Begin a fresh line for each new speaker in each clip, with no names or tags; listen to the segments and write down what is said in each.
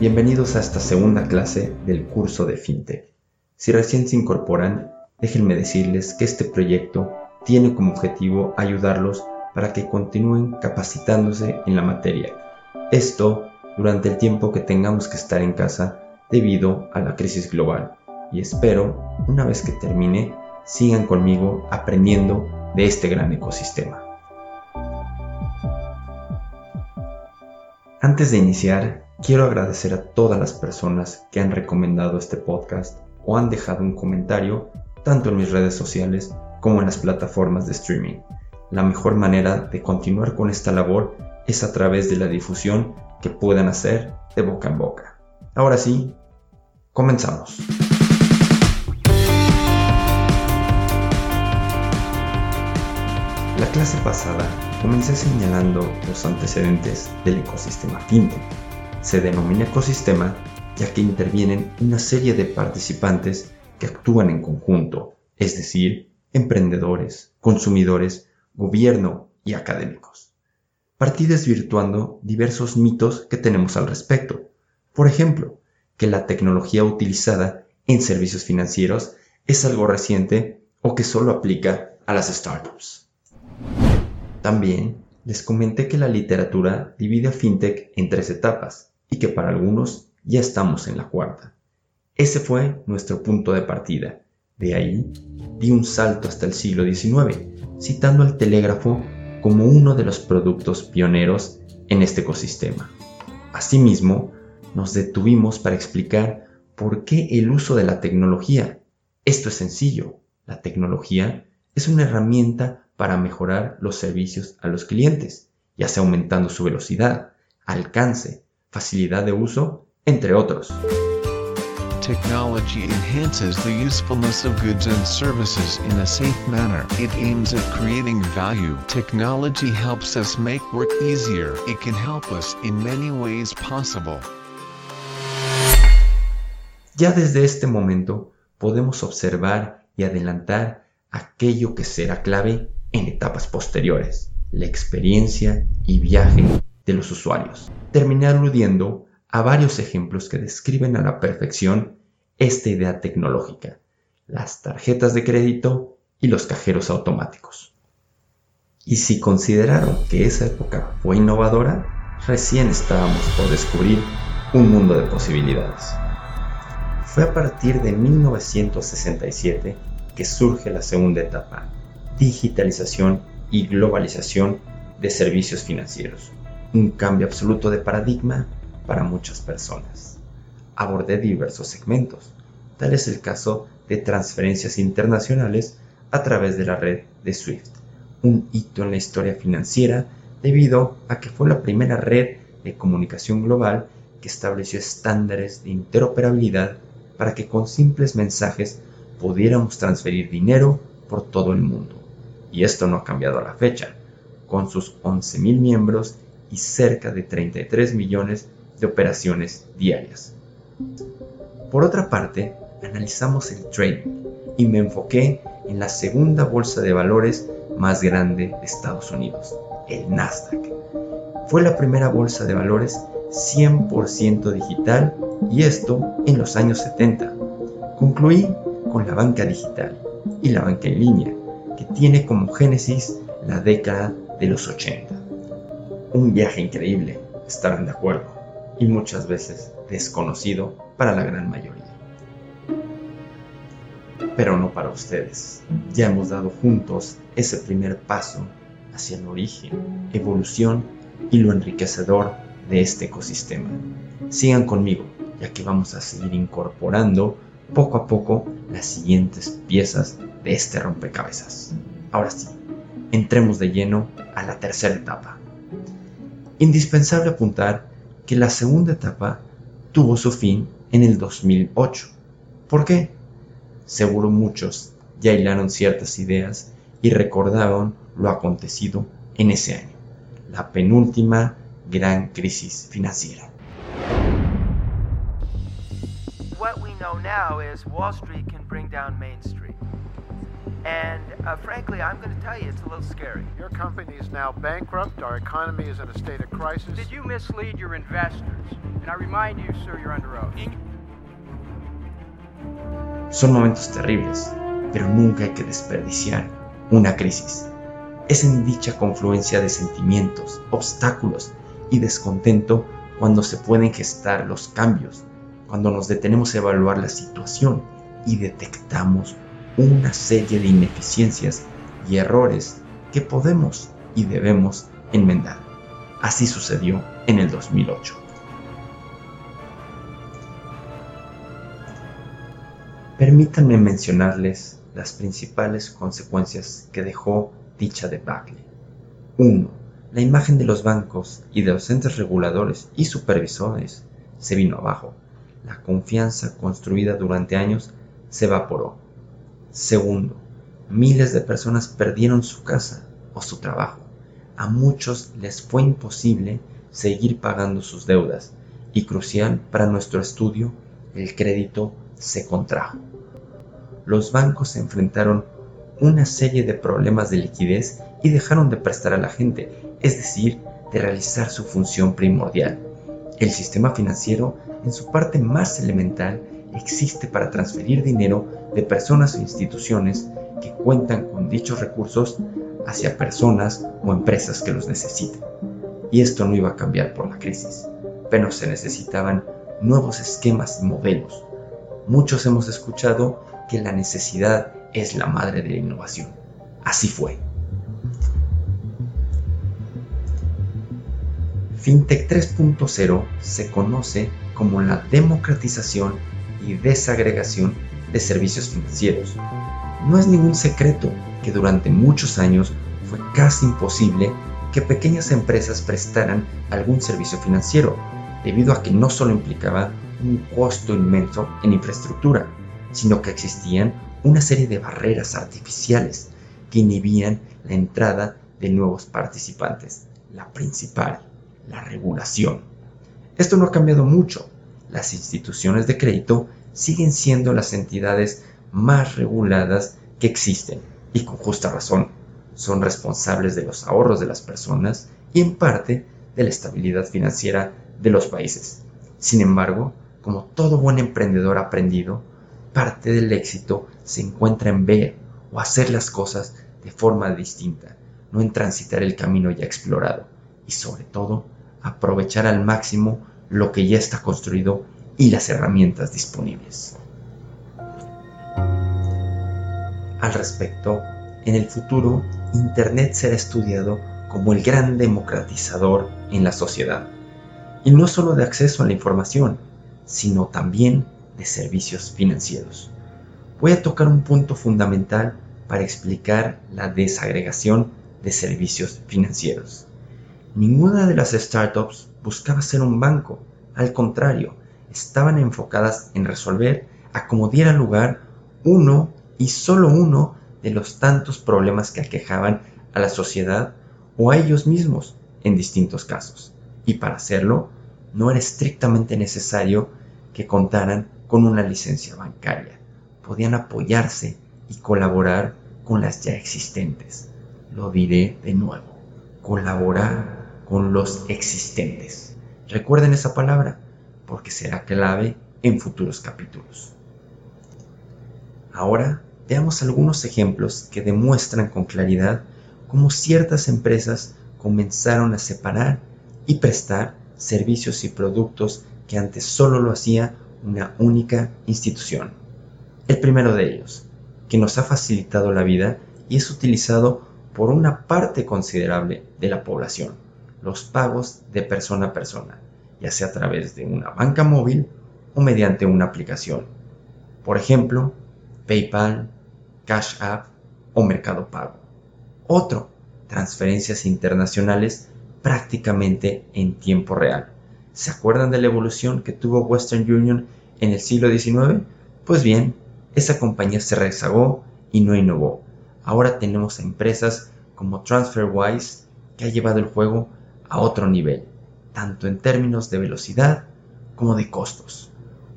Bienvenidos a esta segunda clase del curso de FinTech. Si recién se incorporan, déjenme decirles que este proyecto tiene como objetivo ayudarlos para que continúen capacitándose en la materia. Esto durante el tiempo que tengamos que estar en casa debido a la crisis global. Y espero, una vez que termine, sigan conmigo aprendiendo de este gran ecosistema. Antes de iniciar, quiero agradecer a todas las personas que han recomendado este podcast o han dejado un comentario tanto en mis redes sociales como en las plataformas de streaming. La mejor manera de continuar con esta labor es a través de la difusión que puedan hacer de boca en boca. Ahora sí, comenzamos. La clase pasada comencé señalando los antecedentes del ecosistema fintech. Se denomina ecosistema ya que intervienen una serie de participantes que actúan en conjunto, es decir, emprendedores, consumidores, gobierno y académicos. Partí desvirtuando diversos mitos que tenemos al respecto. Por ejemplo, que la tecnología utilizada en servicios financieros es algo reciente o que solo aplica a las startups. También les comenté que la literatura divide a FinTech en tres etapas y que para algunos ya estamos en la cuarta. Ese fue nuestro punto de partida. De ahí di un salto hasta el siglo XIX, citando al telégrafo como uno de los productos pioneros en este ecosistema. Asimismo, nos detuvimos para explicar por qué el uso de la tecnología. Esto es sencillo. La tecnología es una herramienta para mejorar los servicios a los clientes, ya sea aumentando su velocidad, alcance, facilidad de uso, entre otros.
Technology enhances the usefulness of goods and services in a safe manner. It aims at creating value. Technology helps us make work easier. It can help us in many ways possible.
Ya desde este momento podemos observar y adelantar aquello que será clave en etapas posteriores, la experiencia y viaje los usuarios. Terminé aludiendo a varios ejemplos que describen a la perfección esta idea tecnológica, las tarjetas de crédito y los cajeros automáticos. Y si consideraron que esa época fue innovadora, recién estábamos por descubrir un mundo de posibilidades. Fue a partir de 1967 que surge la segunda etapa, digitalización y globalización de servicios financieros. Un cambio absoluto de paradigma para muchas personas. Abordé diversos segmentos. Tal es el caso de transferencias internacionales a través de la red de SWIFT, un hito en la historia financiera debido a que fue la primera red de comunicación global que estableció estándares de interoperabilidad para que con simples mensajes pudiéramos transferir dinero por todo el mundo y esto no ha cambiado a la fecha, con sus 11.000 miembros y cerca de 33 millones de operaciones diarias. Por otra parte, analizamos el trading y me enfoqué en la segunda bolsa de valores más grande de Estados Unidos, el Nasdaq. Fue la primera bolsa de valores 100% digital y esto en los años 70. Concluí con la banca digital y la banca en línea, que tiene como génesis la década de los 80. Un viaje increíble, estarán de acuerdo, y muchas veces desconocido para la gran mayoría. Pero no para ustedes. Ya hemos dado juntos ese primer paso hacia el origen, evolución y lo enriquecedor de este ecosistema. Sigan conmigo, ya que vamos a seguir incorporando poco a poco las siguientes piezas de este rompecabezas. Ahora sí, entremos de lleno a la tercera etapa. Indispensable apuntar que la segunda etapa tuvo su fin en el 2008. ¿Por qué? Seguro muchos ya hilaron ciertas ideas y recordaron lo acontecido en ese año, la penúltima gran crisis financiera.
What we know now is Wall Street can bring down Main Street. And uh, frankly, I'm going to tell you, it's a little scary.
Your company is now bankrupt. Our economy is in a state of crisis.
Did you mislead your investors? And I remind you, sir, you're under oath.
Son momentos terribles, pero nunca hay que desperdiciar una crisis. Es en dicha confluencia de sentimientos, obstáculos y descontento cuando se pueden gestar los cambios, cuando nos detenemos a evaluar la situación y detectamos una serie de ineficiencias y errores que podemos y debemos enmendar. Así sucedió en el 2008. Permítanme mencionarles las principales consecuencias que dejó dicha debacle. 1. La imagen de los bancos y de los entes reguladores y supervisores se vino abajo. La confianza construida durante años se evaporó. Segundo, miles de personas perdieron su casa o su trabajo. A muchos les fue imposible seguir pagando sus deudas y crucial para nuestro estudio, el crédito se contrajo. Los bancos se enfrentaron una serie de problemas de liquidez y dejaron de prestar a la gente, es decir, de realizar su función primordial. El sistema financiero, en su parte más elemental, existe para transferir dinero de personas o instituciones que cuentan con dichos recursos hacia personas o empresas que los necesiten. Y esto no iba a cambiar por la crisis, pero se necesitaban nuevos esquemas y modelos. Muchos hemos escuchado que la necesidad es la madre de la innovación. Así fue. FinTech 3.0 se conoce como la democratización y desagregación de servicios financieros. No es ningún secreto que durante muchos años fue casi imposible que pequeñas empresas prestaran algún servicio financiero, debido a que no solo implicaba un costo inmenso en infraestructura, sino que existían una serie de barreras artificiales que inhibían la entrada de nuevos participantes. La principal, la regulación. Esto no ha cambiado mucho. Las instituciones de crédito siguen siendo las entidades más reguladas que existen y con justa razón. Son responsables de los ahorros de las personas y en parte de la estabilidad financiera de los países. Sin embargo, como todo buen emprendedor aprendido, parte del éxito se encuentra en ver o hacer las cosas de forma distinta, no en transitar el camino ya explorado y sobre todo aprovechar al máximo lo que ya está construido y las herramientas disponibles. Al respecto, en el futuro, Internet será estudiado como el gran democratizador en la sociedad, y no solo de acceso a la información, sino también de servicios financieros. Voy a tocar un punto fundamental para explicar la desagregación de servicios financieros. Ninguna de las startups buscaba ser un banco, al contrario, estaban enfocadas en resolver a como diera lugar uno y solo uno de los tantos problemas que aquejaban a la sociedad o a ellos mismos en distintos casos. Y para hacerlo, no era estrictamente necesario que contaran con una licencia bancaria. Podían apoyarse y colaborar con las ya existentes. Lo diré de nuevo, colaborar con los existentes. Recuerden esa palabra porque será clave en futuros capítulos. Ahora veamos algunos ejemplos que demuestran con claridad cómo ciertas empresas comenzaron a separar y prestar servicios y productos que antes solo lo hacía una única institución. El primero de ellos, que nos ha facilitado la vida y es utilizado por una parte considerable de la población, los pagos de persona a persona, ya sea a través de una banca móvil o mediante una aplicación. Por ejemplo, PayPal, Cash App o Mercado Pago. Otro, transferencias internacionales prácticamente en tiempo real ¿Se acuerdan de la evolución que tuvo Western Union en el siglo XIX? Pues bien, esa compañía se rezagó y no innovó. Ahora tenemos empresas como TransferWise que ha llevado el juego a otro nivel, tanto en términos de velocidad como de costos.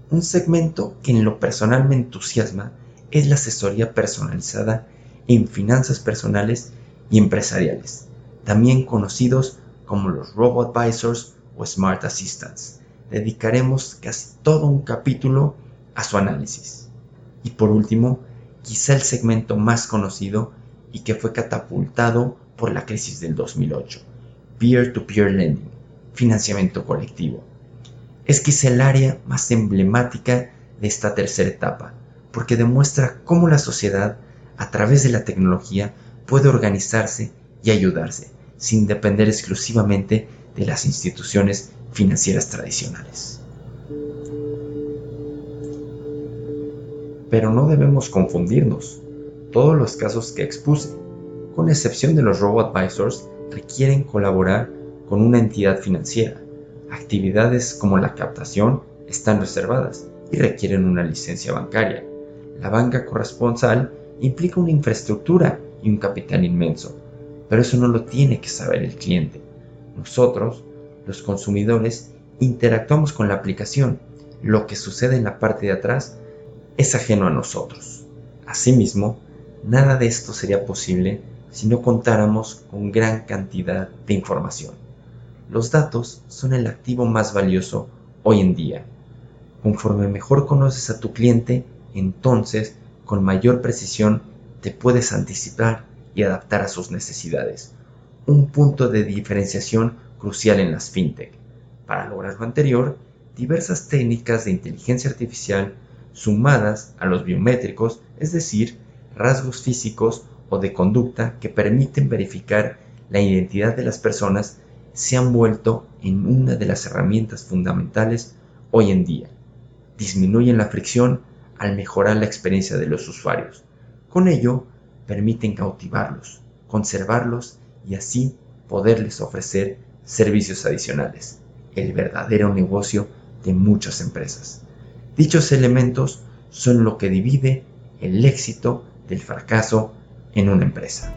Un segmento que en lo personal me entusiasma es la asesoría personalizada en finanzas personales y empresariales, también conocidos como los Robo Advisors o Smart Assistants. Dedicaremos casi todo un capítulo a su análisis. Y por último, quizá el segmento más conocido y que fue catapultado por la crisis del 2008, peer-to-peer lending, financiamiento colectivo. Es quizá el área más emblemática de esta tercera etapa, porque demuestra cómo la sociedad, a través de la tecnología, puede organizarse y ayudarse, sin depender exclusivamente de las instituciones financieras tradicionales. Pero no debemos confundirnos. Todos los casos que expuse, con excepción de los robo-advisors, requieren colaborar con una entidad financiera. Actividades como la captación están reservadas y requieren una licencia bancaria. La banca corresponsal implica una infraestructura y un capital inmenso, pero eso no lo tiene que saber el cliente. Nosotros, los consumidores, interactuamos con la aplicación. Lo que sucede en la parte de atrás es ajeno a nosotros. Asimismo, nada de esto sería posible si no contáramos con gran cantidad de información. Los datos son el activo más valioso hoy en día. Conforme mejor conoces a tu cliente, entonces con mayor precisión te puedes anticipar y adaptar a sus necesidades. Un punto de diferenciación crucial en las fintech. Para lograr lo anterior, diversas técnicas de inteligencia artificial sumadas a los biométricos, es decir, rasgos físicos o de conducta que permiten verificar la identidad de las personas, se han vuelto en una de las herramientas fundamentales hoy en día. Disminuyen la fricción al mejorar la experiencia de los usuarios. Con ello, permiten cautivarlos, conservarlos y así poderles ofrecer servicios adicionales, el verdadero negocio de muchas empresas. Dichos elementos son lo que divide el éxito del fracaso en una empresa.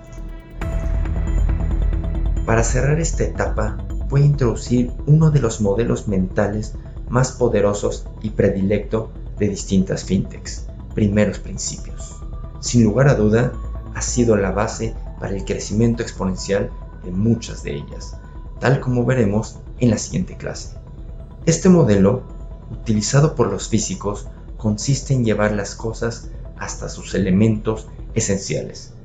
Para cerrar esta etapa, voy a introducir uno de los modelos mentales más poderosos y predilecto de distintas fintechs, primeros principios. Sin lugar a duda, ha sido la base para el crecimiento exponencial de muchas de ellas, tal como veremos en la siguiente clase. Este modelo, utilizado por los físicos, consiste en llevar las cosas hasta sus elementos esenciales.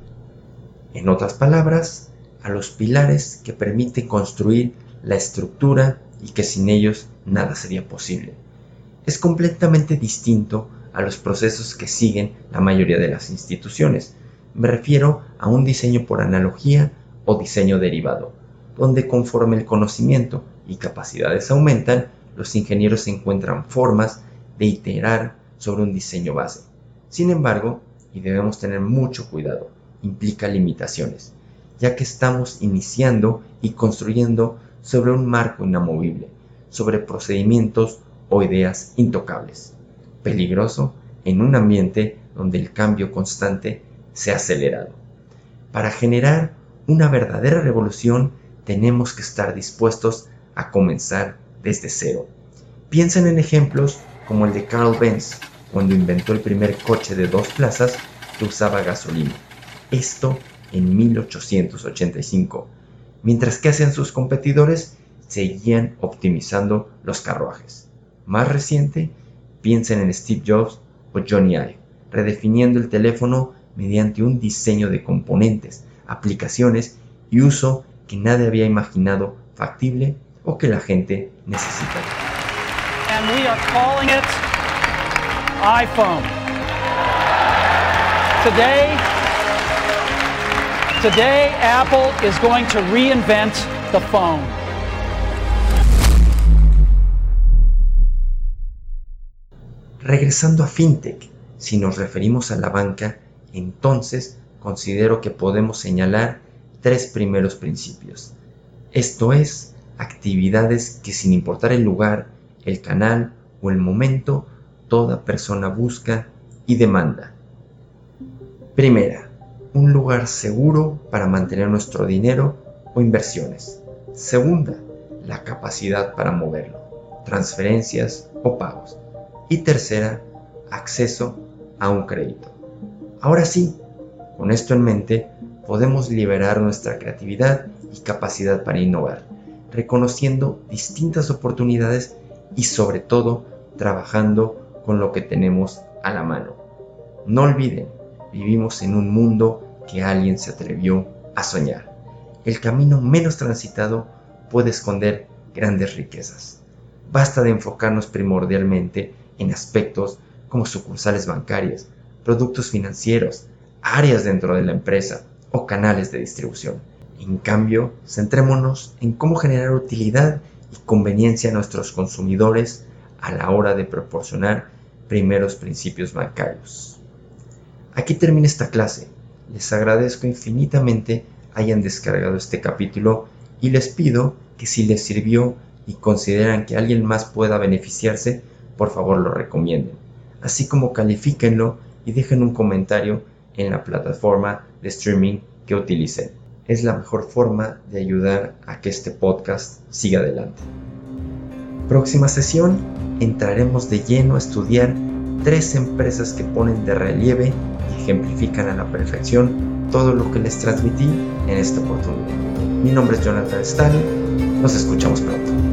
En otras palabras, a los pilares que permiten construir la estructura y que sin ellos nada sería posible. Es completamente distinto a los procesos que siguen la mayoría de las instituciones. Me refiero a un diseño por analogía o diseño derivado, donde conforme el conocimiento y capacidades aumentan, los ingenieros encuentran formas de iterar sobre un diseño base. Sin embargo, y debemos tener mucho cuidado, implica limitaciones, ya que estamos iniciando y construyendo sobre un marco inamovible, sobre procedimientos o ideas intocables. Peligroso en un ambiente donde el cambio constante se ha acelerado. Para generar una verdadera revolución tenemos que estar dispuestos a comenzar desde cero. Piensen en ejemplos como el de Carl Benz, cuando inventó el primer coche de dos plazas que usaba gasolina. Esto en 1885, mientras que hacían sus competidores seguían optimizando los carruajes. Más reciente, piensen en Steve Jobs o Johnny Ive, redefiniendo el teléfono mediante un diseño de componentes, aplicaciones y uso que nadie había imaginado factible o que la gente necesitaría.
And we are calling it iPhone. Today, today Apple is going to reinvent the phone.
Regresando a FinTech, si nos referimos a la banca, entonces considero que podemos señalar tres primeros principios. Esto es, actividades que sin importar el lugar, el canal o el momento, toda persona busca y demanda. Primera, un lugar seguro para mantener nuestro dinero o inversiones. Segunda, la capacidad para moverlo, transferencias o pagos. Y tercera, acceso a un crédito. Ahora sí, Con esto en mente, podemos liberar nuestra creatividad y capacidad para innovar, reconociendo distintas oportunidades y sobre todo trabajando con lo que tenemos a la mano. No olviden, vivimos en un mundo que alguien se atrevió a soñar. El camino menos transitado puede esconder grandes riquezas. Basta de enfocarnos primordialmente en aspectos como sucursales bancarias, productos financieros, áreas dentro de la empresa o canales de distribución. En cambio, centrémonos en cómo generar utilidad y conveniencia a nuestros consumidores a la hora de proporcionar primeros principios bancarios. Aquí termina esta clase. Les agradezco infinitamente hayan descargado este capítulo y les pido que si les sirvió y consideran que alguien más pueda beneficiarse, por favor lo recomienden, así como califíquenlo y dejen un comentario en la plataforma de streaming que utilicen. Es la mejor forma de ayudar a que este podcast siga adelante. Próxima sesión entraremos de lleno a estudiar tres empresas que ponen de relieve ejemplifican a la perfección todo lo que les transmití en esta oportunidad. Mi nombre es Jonathan Stanley. Nos escuchamos pronto.